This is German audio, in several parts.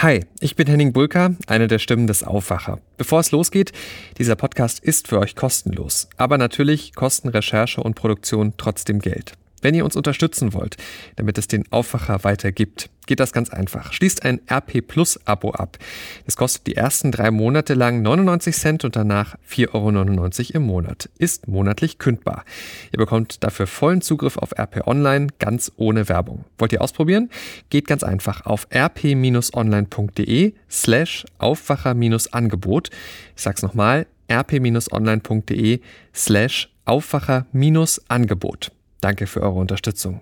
Hi, ich bin Henning Bulka, eine der Stimmen des Aufwacher. Bevor es losgeht, dieser Podcast ist für euch kostenlos. Aber natürlich kosten Recherche und Produktion trotzdem Geld. Wenn ihr uns unterstützen wollt, damit es den Aufwacher weiter gibt, geht das ganz einfach. Schließt ein RP Plus Abo ab. Das kostet die ersten drei Monate lang 99 Cent und danach 4,99 Euro im Monat. Ist monatlich kündbar. Ihr bekommt dafür vollen Zugriff auf RP Online, ganz ohne Werbung. Wollt ihr ausprobieren? Geht ganz einfach auf rp-online.de slash Aufwacher-Angebot. Ich sag's nochmal, rp-online.de slash Aufwacher-Angebot. Danke für eure Unterstützung.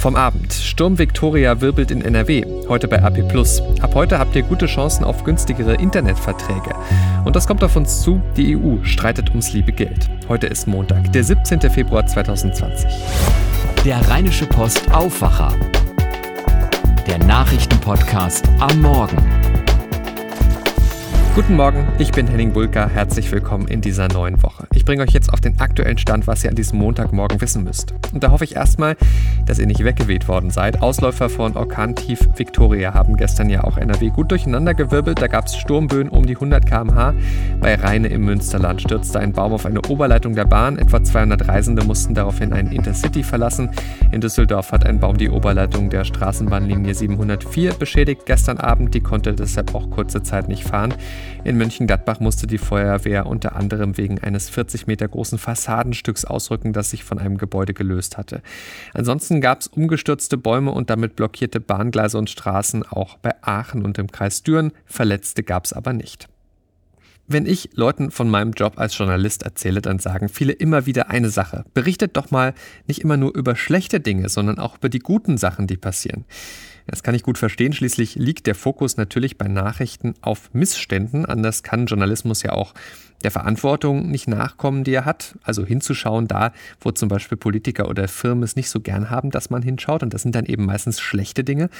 Vom Abend. Sturm Victoria wirbelt in NRW. Heute bei AP. Ab heute habt ihr gute Chancen auf günstigere Internetverträge. Und das kommt auf uns zu. Die EU streitet ums liebe Geld. Heute ist Montag, der 17. Februar 2020. Der Rheinische Post Aufwacher. Der Nachrichtenpodcast am Morgen. Guten Morgen, ich bin Henning Bulka. Herzlich willkommen in dieser neuen Woche. Ich bringe euch jetzt auf den aktuellen Stand, was ihr an diesem Montagmorgen wissen müsst. Und da hoffe ich erstmal, dass ihr nicht weggeweht worden seid. Ausläufer von Orkantief Victoria haben gestern ja auch NRW gut durcheinandergewirbelt. Da gab es Sturmböen um die 100 km/h. Bei Rheine im Münsterland stürzte ein Baum auf eine Oberleitung der Bahn. Etwa 200 Reisende mussten daraufhin ein Intercity verlassen. In Düsseldorf hat ein Baum die Oberleitung der Straßenbahnlinie 704 beschädigt gestern Abend. Die konnte deshalb auch kurze Zeit nicht fahren. In Mönchengladbach musste die Feuerwehr unter anderem wegen eines 40 Meter großen Fassadenstücks ausrücken, das sich von einem Gebäude gelöst hatte. Ansonsten gab es umgestürzte Bäume und damit blockierte Bahngleise und Straßen auch bei Aachen und im Kreis Düren. Verletzte gab es aber nicht. Wenn ich Leuten von meinem Job als Journalist erzähle, dann sagen viele immer wieder eine Sache. Berichtet doch mal nicht immer nur über schlechte Dinge, sondern auch über die guten Sachen, die passieren. Das kann ich gut verstehen. Schließlich liegt der Fokus natürlich bei Nachrichten auf Missständen. Anders kann Journalismus ja auch der Verantwortung nicht nachkommen, die er hat. Also hinzuschauen da, wo zum Beispiel Politiker oder Firmen es nicht so gern haben, dass man hinschaut. Und das sind dann eben meistens schlechte Dinge.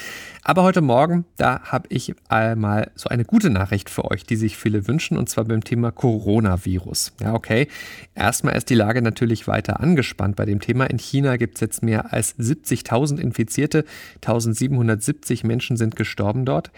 Aber heute Morgen, da habe ich einmal so eine gute Nachricht für euch, die sich viele wünschen, und zwar beim Thema Coronavirus. Ja, okay. Erstmal ist die Lage natürlich weiter angespannt bei dem Thema. In China gibt es jetzt mehr als 70.000 Infizierte. 1770 Menschen sind gestorben dort.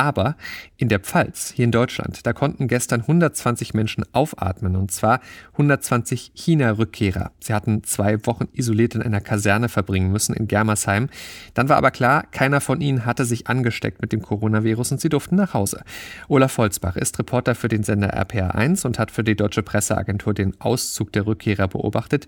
Aber in der Pfalz, hier in Deutschland, da konnten gestern 120 Menschen aufatmen und zwar 120 China-Rückkehrer. Sie hatten zwei Wochen isoliert in einer Kaserne verbringen müssen in Germersheim. Dann war aber klar, keiner von ihnen hatte sich angesteckt mit dem Coronavirus und sie durften nach Hause. Olaf Holzbach ist Reporter für den Sender RPA1 und hat für die Deutsche Presseagentur den Auszug der Rückkehrer beobachtet.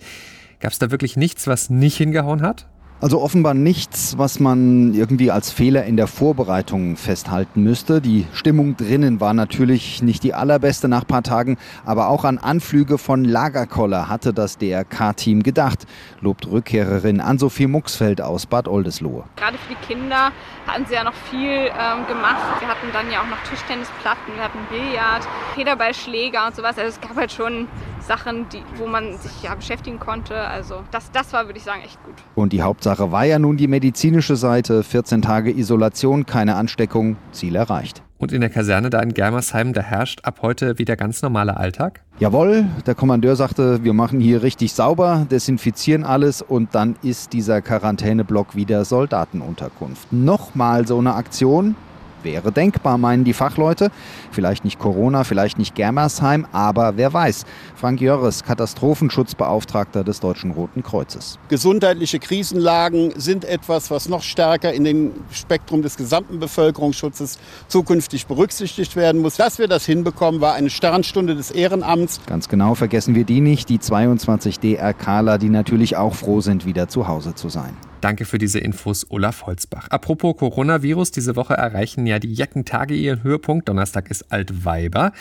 Gab es da wirklich nichts, was nicht hingehauen hat? Also offenbar nichts, was man irgendwie als Fehler in der Vorbereitung festhalten müsste. Die Stimmung drinnen war natürlich nicht die allerbeste nach paar Tagen, aber auch an Anflüge von Lagerkoller hatte das DRK-Team gedacht, lobt Rückkehrerin Ann-Sophie Muxfeld aus Bad Oldesloe. Gerade für die Kinder hatten sie ja noch viel ähm, gemacht. Wir hatten dann ja auch noch Tischtennisplatten, wir hatten Billard, Federballschläger und sowas. Also es gab halt schon Sachen, die, wo man sich ja beschäftigen konnte. Also das, das war, würde ich sagen, echt gut. Und die Hauptsache war ja nun die medizinische Seite. 14 Tage Isolation, keine Ansteckung, Ziel erreicht. Und in der Kaserne da in Germersheim, da herrscht ab heute wieder ganz normaler Alltag? Jawohl, der Kommandeur sagte, wir machen hier richtig sauber, desinfizieren alles und dann ist dieser Quarantäneblock wieder Soldatenunterkunft. Nochmal so eine Aktion, Wäre denkbar, meinen die Fachleute. Vielleicht nicht Corona, vielleicht nicht Germersheim, aber wer weiß. Frank Jörres, Katastrophenschutzbeauftragter des Deutschen Roten Kreuzes. Gesundheitliche Krisenlagen sind etwas, was noch stärker in den Spektrum des gesamten Bevölkerungsschutzes zukünftig berücksichtigt werden muss. Dass wir das hinbekommen, war eine Sternstunde des Ehrenamts. Ganz genau vergessen wir die nicht, die 22 DRKler, die natürlich auch froh sind, wieder zu Hause zu sein. Danke für diese Infos, Olaf Holzbach. Apropos Coronavirus, diese Woche erreichen ja die Jackentage ihren Höhepunkt. Donnerstag ist Altweiber.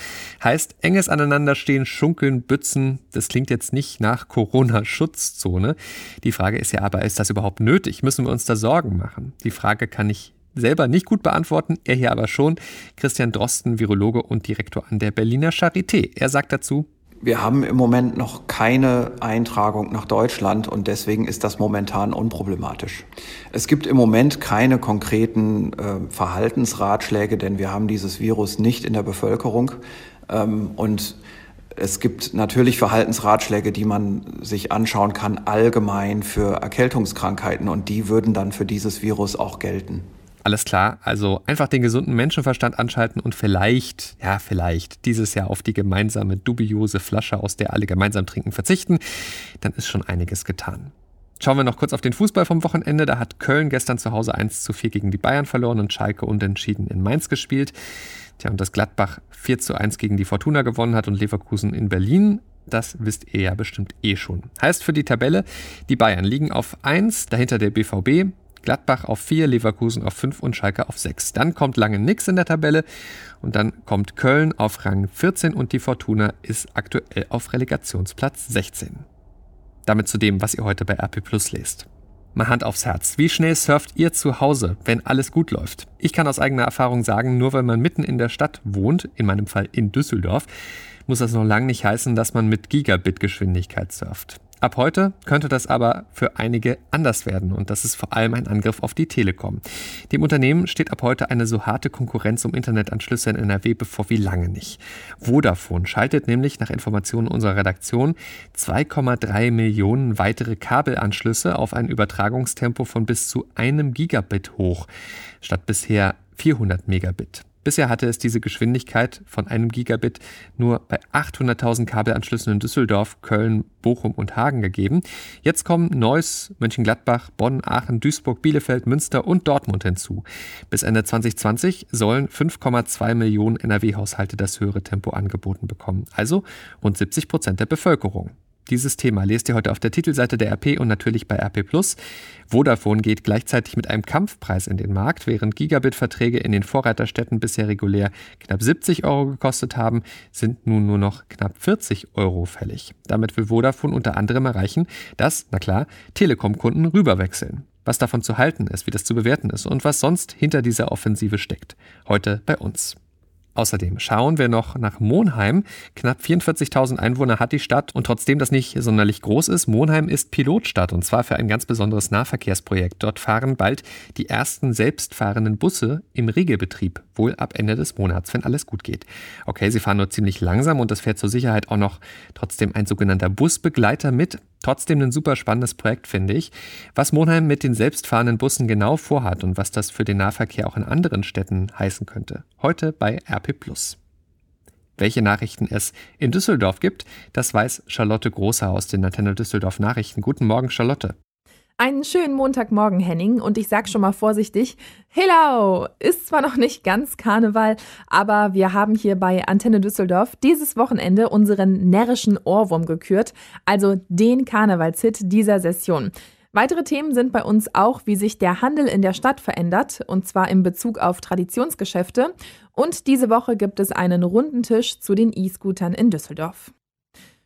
Heißt enges Aneinanderstehen, Schunkeln, Bützen. Das klingt jetzt nicht nach Corona-Schutzzone. Die Frage ist ja aber, ist das überhaupt nötig? Müssen wir uns da Sorgen machen? Die Frage kann ich selber nicht gut beantworten, er hier aber schon. Christian Drosten, Virologe und Direktor an der Berliner Charité. Er sagt dazu, wir haben im Moment noch keine Eintragung nach Deutschland und deswegen ist das momentan unproblematisch. Es gibt im Moment keine konkreten äh, Verhaltensratschläge, denn wir haben dieses Virus nicht in der Bevölkerung. Ähm, und es gibt natürlich Verhaltensratschläge, die man sich anschauen kann, allgemein für Erkältungskrankheiten und die würden dann für dieses Virus auch gelten. Alles klar, also einfach den gesunden Menschenverstand anschalten und vielleicht, ja vielleicht, dieses Jahr auf die gemeinsame dubiose Flasche, aus der alle gemeinsam trinken, verzichten, dann ist schon einiges getan. Schauen wir noch kurz auf den Fußball vom Wochenende. Da hat Köln gestern zu Hause 1 zu 4 gegen die Bayern verloren und Schalke unentschieden in Mainz gespielt. Tja, und dass Gladbach 4 zu 1 gegen die Fortuna gewonnen hat und Leverkusen in Berlin das wisst ihr ja bestimmt eh schon. Heißt für die Tabelle, die Bayern liegen auf 1, dahinter der BVB, Gladbach auf 4, Leverkusen auf 5 und Schalke auf 6. Dann kommt lange nichts in der Tabelle und dann kommt Köln auf Rang 14 und die Fortuna ist aktuell auf Relegationsplatz 16. Damit zu dem, was ihr heute bei RP Plus lest. Mal Hand aufs Herz. Wie schnell surft ihr zu Hause, wenn alles gut läuft? Ich kann aus eigener Erfahrung sagen, nur weil man mitten in der Stadt wohnt, in meinem Fall in Düsseldorf, muss das noch lange nicht heißen, dass man mit Gigabit-Geschwindigkeit surft. Ab heute könnte das aber für einige anders werden und das ist vor allem ein Angriff auf die Telekom. Dem Unternehmen steht ab heute eine so harte Konkurrenz um Internetanschlüsse in NRW bevor wie lange nicht. Vodafone schaltet nämlich nach Informationen unserer Redaktion 2,3 Millionen weitere Kabelanschlüsse auf ein Übertragungstempo von bis zu einem Gigabit hoch, statt bisher 400 Megabit. Bisher hatte es diese Geschwindigkeit von einem Gigabit nur bei 800.000 Kabelanschlüssen in Düsseldorf, Köln, Bochum und Hagen gegeben. Jetzt kommen Neuss, Mönchengladbach, Bonn, Aachen, Duisburg, Bielefeld, Münster und Dortmund hinzu. Bis Ende 2020 sollen 5,2 Millionen NRW-Haushalte das höhere Tempo angeboten bekommen, also rund 70 Prozent der Bevölkerung. Dieses Thema lest ihr heute auf der Titelseite der RP und natürlich bei RP Plus. Vodafone geht gleichzeitig mit einem Kampfpreis in den Markt, während Gigabit-Verträge in den Vorreiterstädten bisher regulär knapp 70 Euro gekostet haben, sind nun nur noch knapp 40 Euro fällig. Damit will Vodafone unter anderem erreichen, dass, na klar, Telekom-Kunden rüberwechseln. Was davon zu halten ist, wie das zu bewerten ist und was sonst hinter dieser Offensive steckt. Heute bei uns. Außerdem schauen wir noch nach Monheim. Knapp 44.000 Einwohner hat die Stadt und trotzdem das nicht sonderlich groß ist, Monheim ist Pilotstadt und zwar für ein ganz besonderes Nahverkehrsprojekt. Dort fahren bald die ersten selbstfahrenden Busse im Regelbetrieb, wohl ab Ende des Monats, wenn alles gut geht. Okay, sie fahren nur ziemlich langsam und es fährt zur Sicherheit auch noch trotzdem ein sogenannter Busbegleiter mit. Trotzdem ein super spannendes Projekt, finde ich. Was Monheim mit den selbstfahrenden Bussen genau vorhat und was das für den Nahverkehr auch in anderen Städten heißen könnte. Heute bei RP. Welche Nachrichten es in Düsseldorf gibt, das weiß Charlotte Großer aus den Antenne Düsseldorf Nachrichten. Guten Morgen, Charlotte. Einen schönen Montagmorgen, Henning. Und ich sag schon mal vorsichtig, hello! Ist zwar noch nicht ganz Karneval, aber wir haben hier bei Antenne Düsseldorf dieses Wochenende unseren närrischen Ohrwurm gekürt, also den Karnevalshit dieser Session. Weitere Themen sind bei uns auch, wie sich der Handel in der Stadt verändert, und zwar in Bezug auf Traditionsgeschäfte. Und diese Woche gibt es einen runden Tisch zu den E-Scootern in Düsseldorf.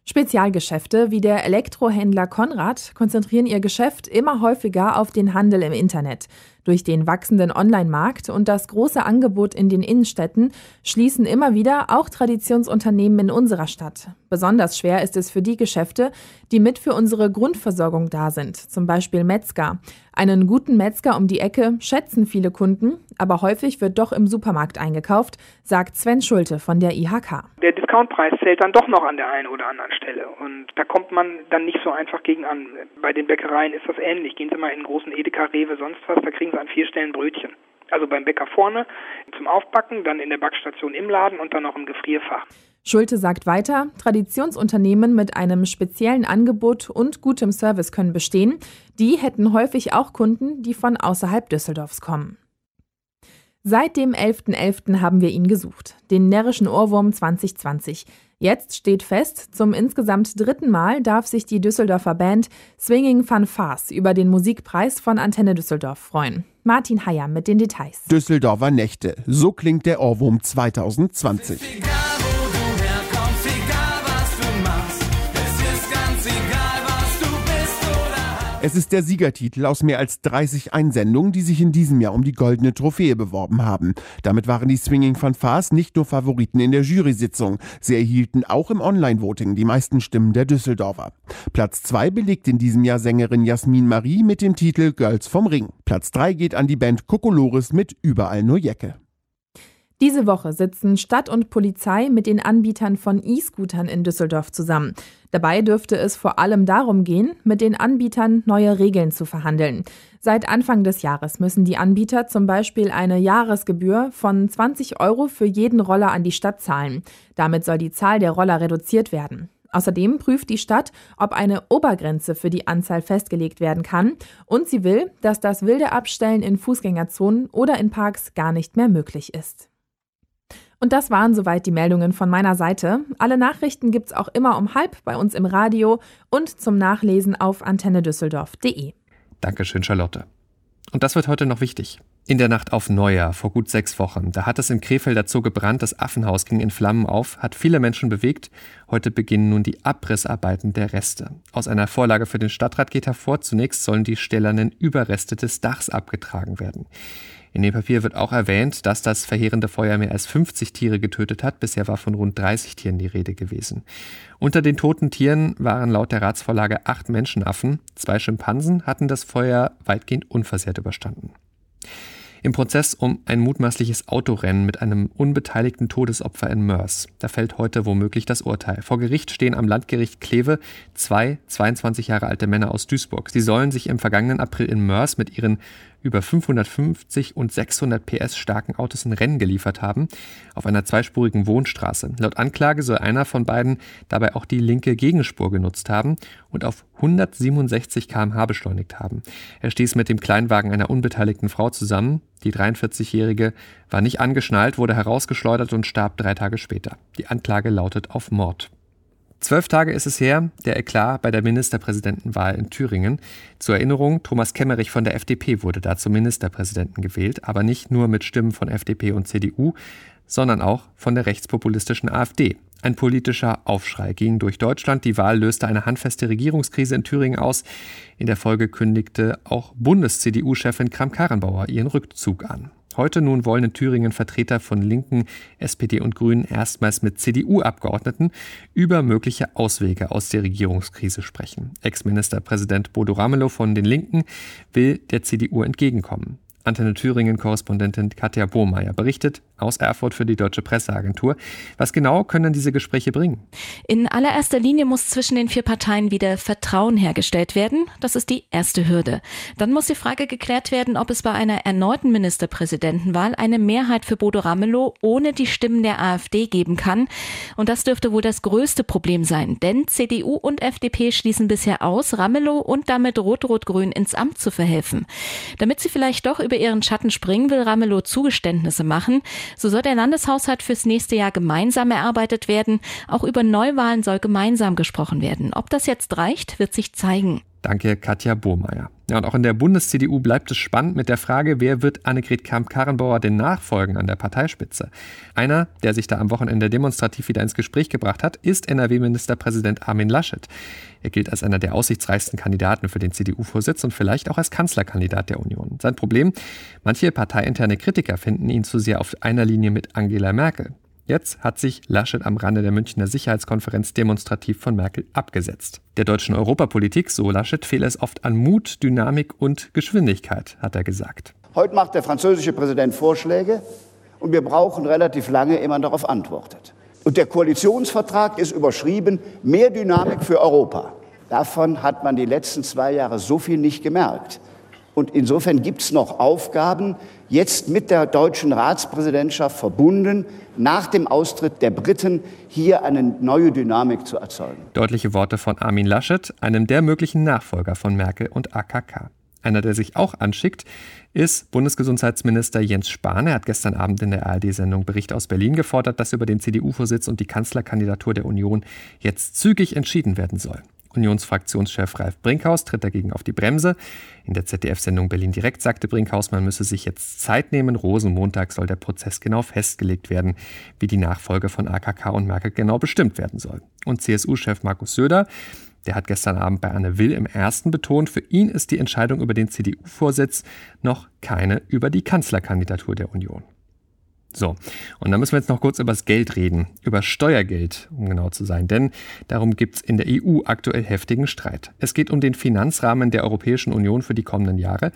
Spezialgeschäfte wie der Elektrohändler Konrad konzentrieren ihr Geschäft immer häufiger auf den Handel im Internet. Durch den wachsenden Online-Markt und das große Angebot in den Innenstädten schließen immer wieder auch Traditionsunternehmen in unserer Stadt. Besonders schwer ist es für die Geschäfte, die mit für unsere Grundversorgung da sind, zum Beispiel Metzger. Einen guten Metzger um die Ecke schätzen viele Kunden, aber häufig wird doch im Supermarkt eingekauft, sagt Sven Schulte von der IHK. Der Discountpreis zählt dann doch noch an der einen oder anderen Stelle und da kommt man dann nicht so einfach gegen an. Bei den Bäckereien ist das ähnlich. Gehen Sie mal in großen Edeka, Rewe, sonst was, da kriegen an vier Stellen Brötchen. Also beim Bäcker vorne zum Aufbacken, dann in der Backstation im Laden und dann noch im Gefrierfach. Schulte sagt weiter, Traditionsunternehmen mit einem speziellen Angebot und gutem Service können bestehen. Die hätten häufig auch Kunden, die von außerhalb Düsseldorfs kommen. Seit dem 11.11. .11. haben wir ihn gesucht, den närrischen Ohrwurm 2020. Jetzt steht fest, zum insgesamt dritten Mal darf sich die Düsseldorfer Band Swinging Fun Fast über den Musikpreis von Antenne Düsseldorf freuen. Martin Heyer mit den Details. Düsseldorfer Nächte. So klingt der Ohrwurm 2020. Es ist der Siegertitel aus mehr als 30 Einsendungen, die sich in diesem Jahr um die goldene Trophäe beworben haben. Damit waren die Swinging Fanfares nicht nur Favoriten in der Jury-Sitzung. Sie erhielten auch im Online-Voting die meisten Stimmen der Düsseldorfer. Platz 2 belegt in diesem Jahr Sängerin Jasmin Marie mit dem Titel Girls vom Ring. Platz 3 geht an die Band Kokolores mit Überall nur Jecke. Diese Woche sitzen Stadt und Polizei mit den Anbietern von E-Scootern in Düsseldorf zusammen. Dabei dürfte es vor allem darum gehen, mit den Anbietern neue Regeln zu verhandeln. Seit Anfang des Jahres müssen die Anbieter zum Beispiel eine Jahresgebühr von 20 Euro für jeden Roller an die Stadt zahlen. Damit soll die Zahl der Roller reduziert werden. Außerdem prüft die Stadt, ob eine Obergrenze für die Anzahl festgelegt werden kann. Und sie will, dass das wilde Abstellen in Fußgängerzonen oder in Parks gar nicht mehr möglich ist. Und das waren soweit die Meldungen von meiner Seite. Alle Nachrichten gibt's auch immer um halb bei uns im Radio und zum Nachlesen auf antennedüsseldorf.de. Dankeschön, Charlotte. Und das wird heute noch wichtig. In der Nacht auf Neujahr, vor gut sechs Wochen, da hat es im Krefelder Zoo gebrannt, das Affenhaus ging in Flammen auf, hat viele Menschen bewegt. Heute beginnen nun die Abrissarbeiten der Reste. Aus einer Vorlage für den Stadtrat geht hervor, zunächst sollen die stählernen Überreste des Dachs abgetragen werden. In dem Papier wird auch erwähnt, dass das verheerende Feuer mehr als 50 Tiere getötet hat. Bisher war von rund 30 Tieren die Rede gewesen. Unter den toten Tieren waren laut der Ratsvorlage acht Menschenaffen. Zwei Schimpansen hatten das Feuer weitgehend unversehrt überstanden. Im Prozess um ein mutmaßliches Autorennen mit einem unbeteiligten Todesopfer in Mörs. Da fällt heute womöglich das Urteil. Vor Gericht stehen am Landgericht Kleve zwei 22 Jahre alte Männer aus Duisburg. Sie sollen sich im vergangenen April in Mörs mit ihren über 550 und 600 PS starken Autos in Rennen geliefert haben, auf einer zweispurigen Wohnstraße. Laut Anklage soll einer von beiden dabei auch die linke Gegenspur genutzt haben und auf 167 km/h beschleunigt haben. Er stieß mit dem Kleinwagen einer unbeteiligten Frau zusammen. Die 43-Jährige war nicht angeschnallt, wurde herausgeschleudert und starb drei Tage später. Die Anklage lautet auf Mord. Zwölf Tage ist es her, der Eklat bei der Ministerpräsidentenwahl in Thüringen. Zur Erinnerung, Thomas Kemmerich von der FDP wurde da zum Ministerpräsidenten gewählt, aber nicht nur mit Stimmen von FDP und CDU, sondern auch von der rechtspopulistischen AfD. Ein politischer Aufschrei ging durch Deutschland. Die Wahl löste eine handfeste Regierungskrise in Thüringen aus. In der Folge kündigte auch Bundes-CDU-Chefin Kram-Karrenbauer ihren Rückzug an. Heute nun wollen in Thüringen Vertreter von Linken, SPD und Grünen erstmals mit CDU-Abgeordneten über mögliche Auswege aus der Regierungskrise sprechen. Ex-Ministerpräsident Bodo Ramelow von den Linken will der CDU entgegenkommen. Antenne Thüringen-Korrespondentin Katja Bohmeier berichtet aus Erfurt für die Deutsche Presseagentur. Was genau können diese Gespräche bringen? In allererster Linie muss zwischen den vier Parteien wieder Vertrauen hergestellt werden. Das ist die erste Hürde. Dann muss die Frage geklärt werden, ob es bei einer erneuten Ministerpräsidentenwahl eine Mehrheit für Bodo Ramelow ohne die Stimmen der AfD geben kann. Und das dürfte wohl das größte Problem sein, denn CDU und FDP schließen bisher aus, Ramelow und damit Rot-Rot-Grün ins Amt zu verhelfen. Damit sie vielleicht doch über über ihren Schatten springen, will Ramelow Zugeständnisse machen. So soll der Landeshaushalt fürs nächste Jahr gemeinsam erarbeitet werden. Auch über Neuwahlen soll gemeinsam gesprochen werden. Ob das jetzt reicht, wird sich zeigen. Danke, Katja Bohmeier. Ja, und auch in der Bundes-CDU bleibt es spannend mit der Frage, wer wird Annegret Kamp-Karrenbauer denn nachfolgen an der Parteispitze? Einer, der sich da am Wochenende demonstrativ wieder ins Gespräch gebracht hat, ist NRW-Ministerpräsident Armin Laschet. Er gilt als einer der aussichtsreichsten Kandidaten für den CDU-Vorsitz und vielleicht auch als Kanzlerkandidat der Union. Sein Problem? Manche parteiinterne Kritiker finden ihn zu sehr auf einer Linie mit Angela Merkel. Jetzt hat sich Laschet am Rande der Münchner Sicherheitskonferenz demonstrativ von Merkel abgesetzt. Der deutschen Europapolitik, so Laschet, fehle es oft an Mut, Dynamik und Geschwindigkeit, hat er gesagt. Heute macht der französische Präsident Vorschläge und wir brauchen relativ lange, ehe man darauf antwortet. Und der Koalitionsvertrag ist überschrieben, mehr Dynamik für Europa. Davon hat man die letzten zwei Jahre so viel nicht gemerkt. Und insofern gibt es noch Aufgaben, jetzt mit der deutschen Ratspräsidentschaft verbunden, nach dem Austritt der Briten hier eine neue Dynamik zu erzeugen. Deutliche Worte von Armin Laschet, einem der möglichen Nachfolger von Merkel und AKK. Einer, der sich auch anschickt, ist Bundesgesundheitsminister Jens Spahn. Er hat gestern Abend in der ARD-Sendung Bericht aus Berlin gefordert, dass über den CDU-Vorsitz und die Kanzlerkandidatur der Union jetzt zügig entschieden werden soll. Unionsfraktionschef Ralf Brinkhaus tritt dagegen auf die Bremse. In der ZDF-Sendung Berlin Direkt sagte Brinkhaus, man müsse sich jetzt Zeit nehmen. Rosenmontag soll der Prozess genau festgelegt werden, wie die Nachfolge von AKK und Merkel genau bestimmt werden soll. Und CSU-Chef Markus Söder, der hat gestern Abend bei Anne Will im ersten betont, für ihn ist die Entscheidung über den CDU-Vorsitz noch keine über die Kanzlerkandidatur der Union. So, und dann müssen wir jetzt noch kurz über das Geld reden, über Steuergeld, um genau zu sein, denn darum gibt es in der EU aktuell heftigen Streit. Es geht um den Finanzrahmen der Europäischen Union für die kommenden Jahre.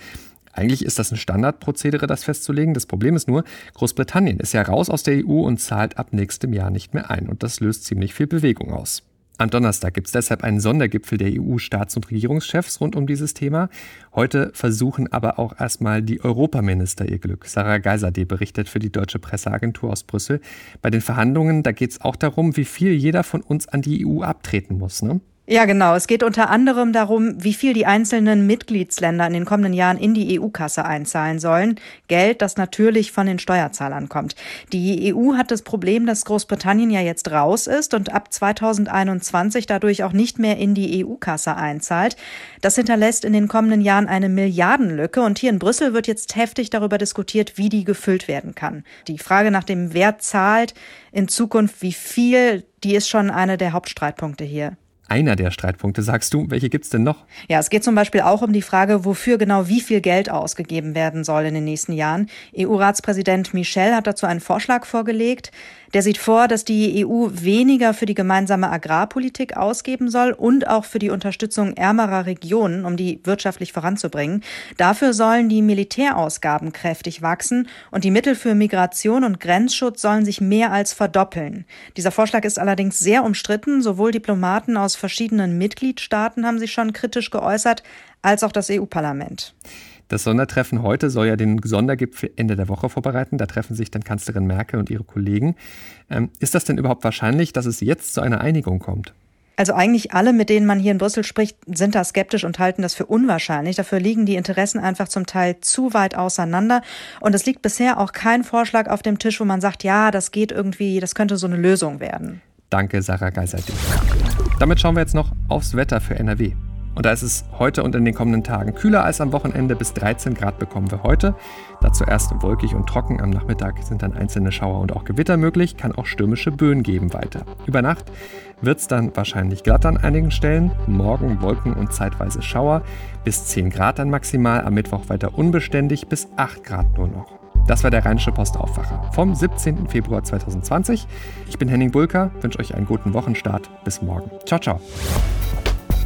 Eigentlich ist das ein Standardprozedere, das festzulegen. Das Problem ist nur, Großbritannien ist ja raus aus der EU und zahlt ab nächstem Jahr nicht mehr ein. Und das löst ziemlich viel Bewegung aus. Am Donnerstag gibt es deshalb einen Sondergipfel der EU-Staats- und Regierungschefs rund um dieses Thema. Heute versuchen aber auch erstmal die Europaminister ihr Glück. Sarah Geiserde berichtet für die deutsche Presseagentur aus Brüssel. Bei den Verhandlungen, da geht es auch darum, wie viel jeder von uns an die EU abtreten muss. Ne? Ja, genau. Es geht unter anderem darum, wie viel die einzelnen Mitgliedsländer in den kommenden Jahren in die EU-Kasse einzahlen sollen. Geld, das natürlich von den Steuerzahlern kommt. Die EU hat das Problem, dass Großbritannien ja jetzt raus ist und ab 2021 dadurch auch nicht mehr in die EU-Kasse einzahlt. Das hinterlässt in den kommenden Jahren eine Milliardenlücke und hier in Brüssel wird jetzt heftig darüber diskutiert, wie die gefüllt werden kann. Die Frage nach dem, wer zahlt in Zukunft wie viel, die ist schon einer der Hauptstreitpunkte hier einer der Streitpunkte, sagst du. Welche gibt es denn noch? Ja, es geht zum Beispiel auch um die Frage, wofür genau wie viel Geld ausgegeben werden soll in den nächsten Jahren. EU-Ratspräsident Michel hat dazu einen Vorschlag vorgelegt. Der sieht vor, dass die EU weniger für die gemeinsame Agrarpolitik ausgeben soll und auch für die Unterstützung ärmerer Regionen, um die wirtschaftlich voranzubringen. Dafür sollen die Militärausgaben kräftig wachsen und die Mittel für Migration und Grenzschutz sollen sich mehr als verdoppeln. Dieser Vorschlag ist allerdings sehr umstritten. Sowohl Diplomaten aus verschiedenen Mitgliedstaaten haben sich schon kritisch geäußert, als auch das EU-Parlament. Das Sondertreffen heute soll ja den Sondergipfel Ende der Woche vorbereiten. Da treffen sich dann Kanzlerin Merkel und ihre Kollegen. Ähm, ist das denn überhaupt wahrscheinlich, dass es jetzt zu einer Einigung kommt? Also eigentlich alle, mit denen man hier in Brüssel spricht, sind da skeptisch und halten das für unwahrscheinlich. Dafür liegen die Interessen einfach zum Teil zu weit auseinander. Und es liegt bisher auch kein Vorschlag auf dem Tisch, wo man sagt, ja, das geht irgendwie, das könnte so eine Lösung werden. Danke, Sarah Geisert. Damit schauen wir jetzt noch aufs Wetter für NRW. Und da ist es heute und in den kommenden Tagen kühler als am Wochenende. Bis 13 Grad bekommen wir heute. Dazu erst wolkig und trocken. Am Nachmittag sind dann einzelne Schauer und auch Gewitter möglich. Kann auch stürmische Böen geben weiter. Über Nacht wird es dann wahrscheinlich glatt an einigen Stellen. Morgen Wolken und zeitweise Schauer. Bis 10 Grad dann maximal. Am Mittwoch weiter unbeständig. Bis 8 Grad nur noch. Das war der Rheinische Postaufwacher vom 17. Februar 2020. Ich bin Henning Bulker, wünsche euch einen guten Wochenstart. Bis morgen. Ciao, ciao.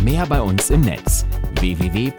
Mehr bei uns im Netz www.rp-online.de